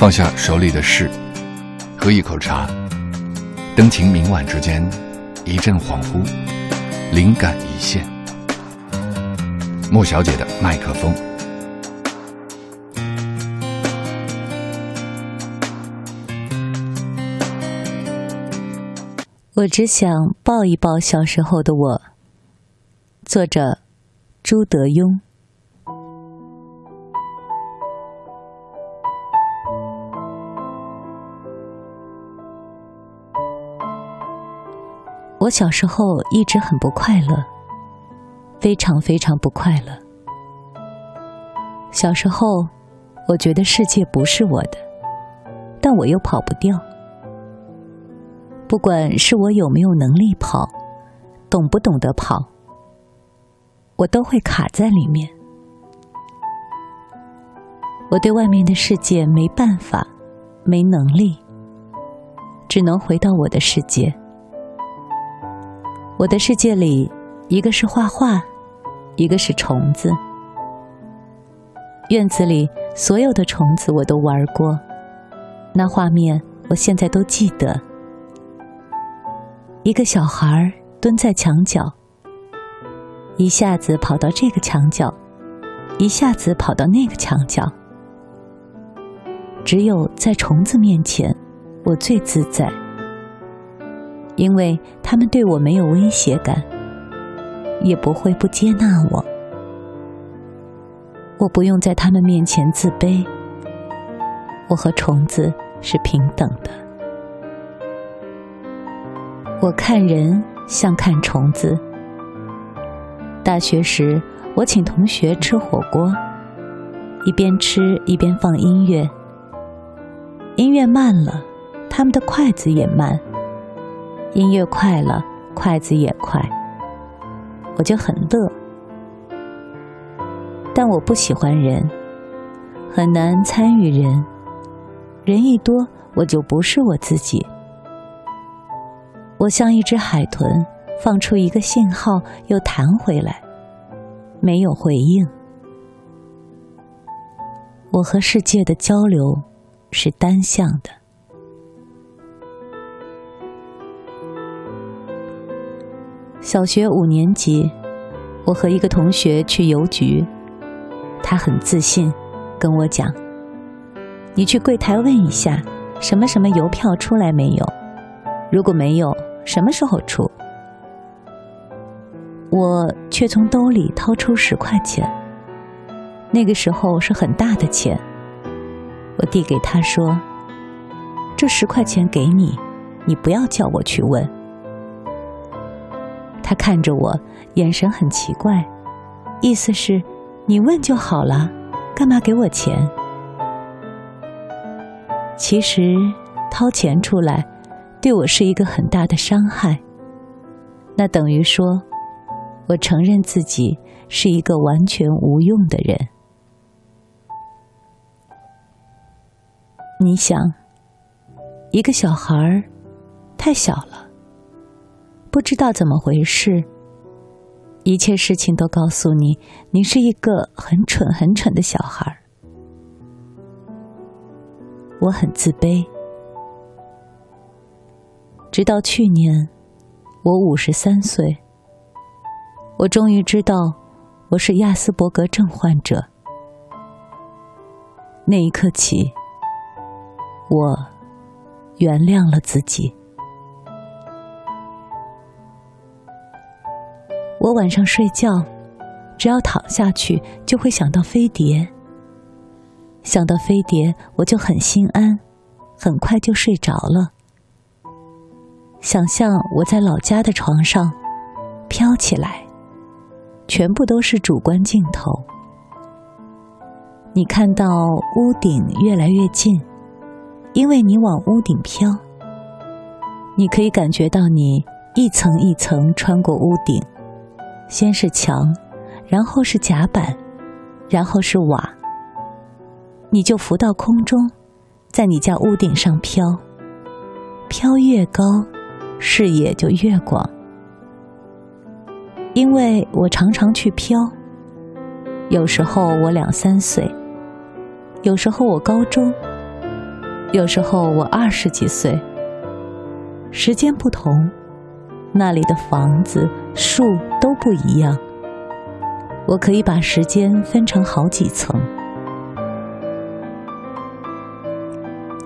放下手里的事，喝一口茶，灯情明晚之间，一阵恍惚，灵感一现。莫小姐的麦克风。我只想抱一抱小时候的我。作者：朱德庸。小时候一直很不快乐，非常非常不快乐。小时候，我觉得世界不是我的，但我又跑不掉。不管是我有没有能力跑，懂不懂得跑，我都会卡在里面。我对外面的世界没办法，没能力，只能回到我的世界。我的世界里，一个是画画，一个是虫子。院子里所有的虫子我都玩过，那画面我现在都记得。一个小孩蹲在墙角，一下子跑到这个墙角，一下子跑到那个墙角。只有在虫子面前，我最自在。因为他们对我没有威胁感，也不会不接纳我。我不用在他们面前自卑。我和虫子是平等的。我看人像看虫子。大学时，我请同学吃火锅，一边吃一边放音乐。音乐慢了，他们的筷子也慢。音乐快了，筷子也快，我就很乐。但我不喜欢人，很难参与人。人一多，我就不是我自己。我像一只海豚，放出一个信号，又弹回来，没有回应。我和世界的交流是单向的。小学五年级，我和一个同学去邮局，他很自信，跟我讲：“你去柜台问一下，什么什么邮票出来没有？如果没有，什么时候出？”我却从兜里掏出十块钱，那个时候是很大的钱。我递给他说：“这十块钱给你，你不要叫我去问。”他看着我，眼神很奇怪，意思是，你问就好了，干嘛给我钱？其实掏钱出来，对我是一个很大的伤害。那等于说，我承认自己是一个完全无用的人。你想，一个小孩儿，太小了。不知道怎么回事，一切事情都告诉你，你是一个很蠢、很蠢的小孩。我很自卑，直到去年，我五十三岁，我终于知道我是亚斯伯格症患者。那一刻起，我原谅了自己。我晚上睡觉，只要躺下去，就会想到飞碟。想到飞碟，我就很心安，很快就睡着了。想象我在老家的床上飘起来，全部都是主观镜头。你看到屋顶越来越近，因为你往屋顶飘。你可以感觉到你一层一层穿过屋顶。先是墙，然后是甲板，然后是瓦。你就浮到空中，在你家屋顶上飘。飘越高，视野就越广。因为我常常去飘，有时候我两三岁，有时候我高中，有时候我二十几岁。时间不同，那里的房子、树都不一样。我可以把时间分成好几层。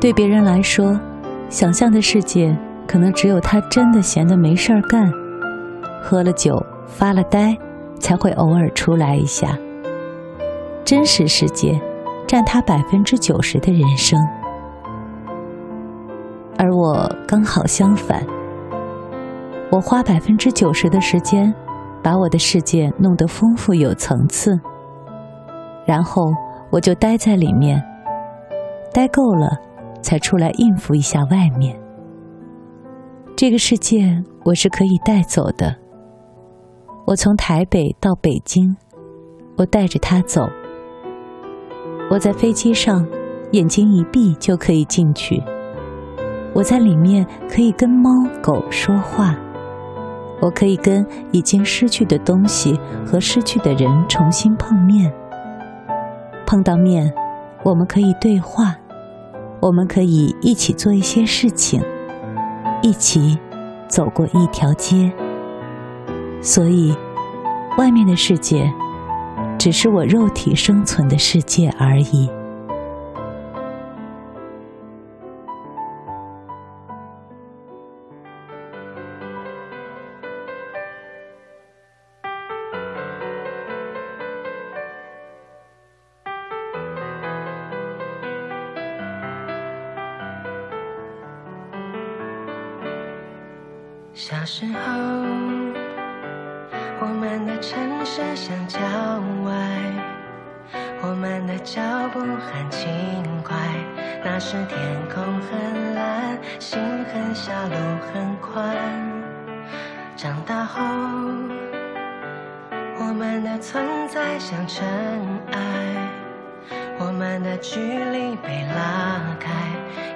对别人来说，想象的世界可能只有他真的闲得没事儿干，喝了酒发了呆，才会偶尔出来一下。真实世界占他百分之九十的人生，而我刚好相反。我花百分之九十的时间，把我的世界弄得丰富有层次，然后我就待在里面，待够了。才出来应付一下外面。这个世界我是可以带走的。我从台北到北京，我带着它走。我在飞机上，眼睛一闭就可以进去。我在里面可以跟猫狗说话，我可以跟已经失去的东西和失去的人重新碰面。碰到面，我们可以对话。我们可以一起做一些事情，一起走过一条街。所以，外面的世界只是我肉体生存的世界而已。小时候，我们的城市像郊外，我们的脚步很轻快。那时天空很蓝，心很小，路很宽。长大后，我们的存在像尘埃，我们的距离被拉开。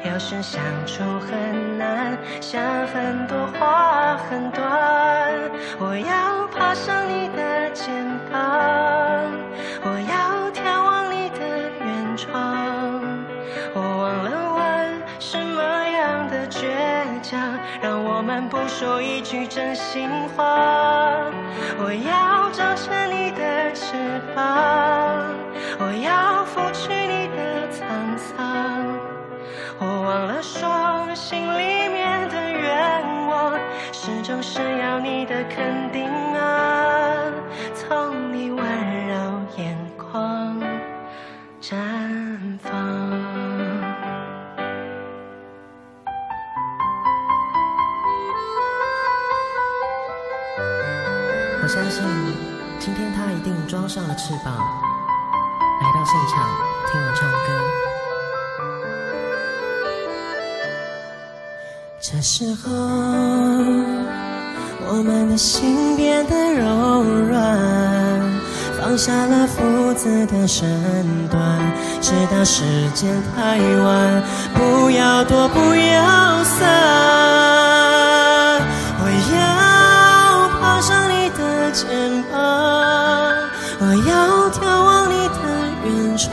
有时相处很难，想很多话很短。我要爬上你的肩膀，我要眺望你的远窗。我忘了问什么样的倔强，让我们不说一句真心话。我要长成你的翅膀，我要拂去你的沧桑。我忘了说，心里面的愿望，始终是要你的肯定啊，从你温柔眼眶绽放。我相信，今天他一定装上了翅膀，来到现场听我唱歌。这时候，我们的心变得柔软，放下了父子的身段，直到时间太晚，不要躲，不要散。窗。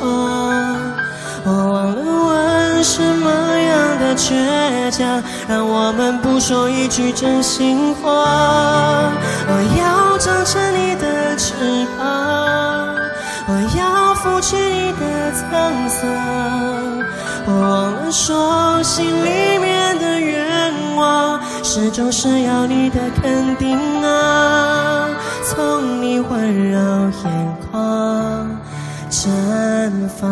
我忘了问什么样的倔强，让我们不说一句真心话。我要长成你的翅膀，我要拂去你的沧桑。我忘了说，心里面的愿望，始终是要你的肯定啊，从你温柔眼。远方，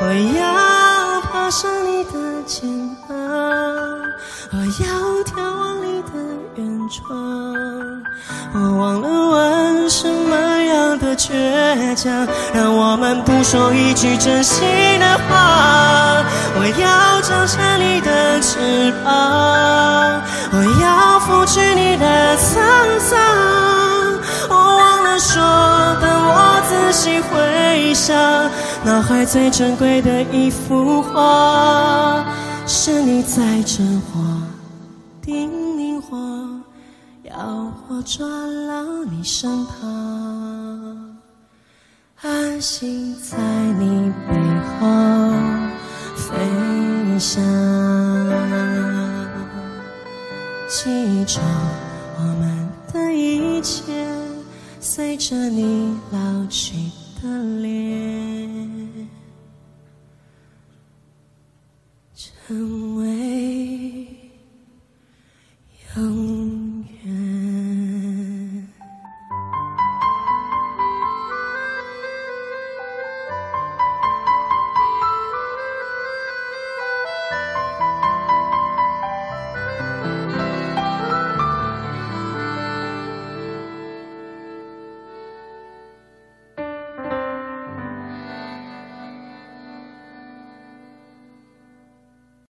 我要爬上你的肩膀，我要眺望你的远窗。我忘了问什么样的倔强，让我们不说一句真心的话。我要张开你的翅膀，我要拂去你的沧桑。我忘了说，等我仔细回想，脑海最珍贵的一幅画，是你载着我叮咛我，要我抓牢你身旁，安心在你背后飞翔。记住我们的一切。随着你老去的脸，成为永远。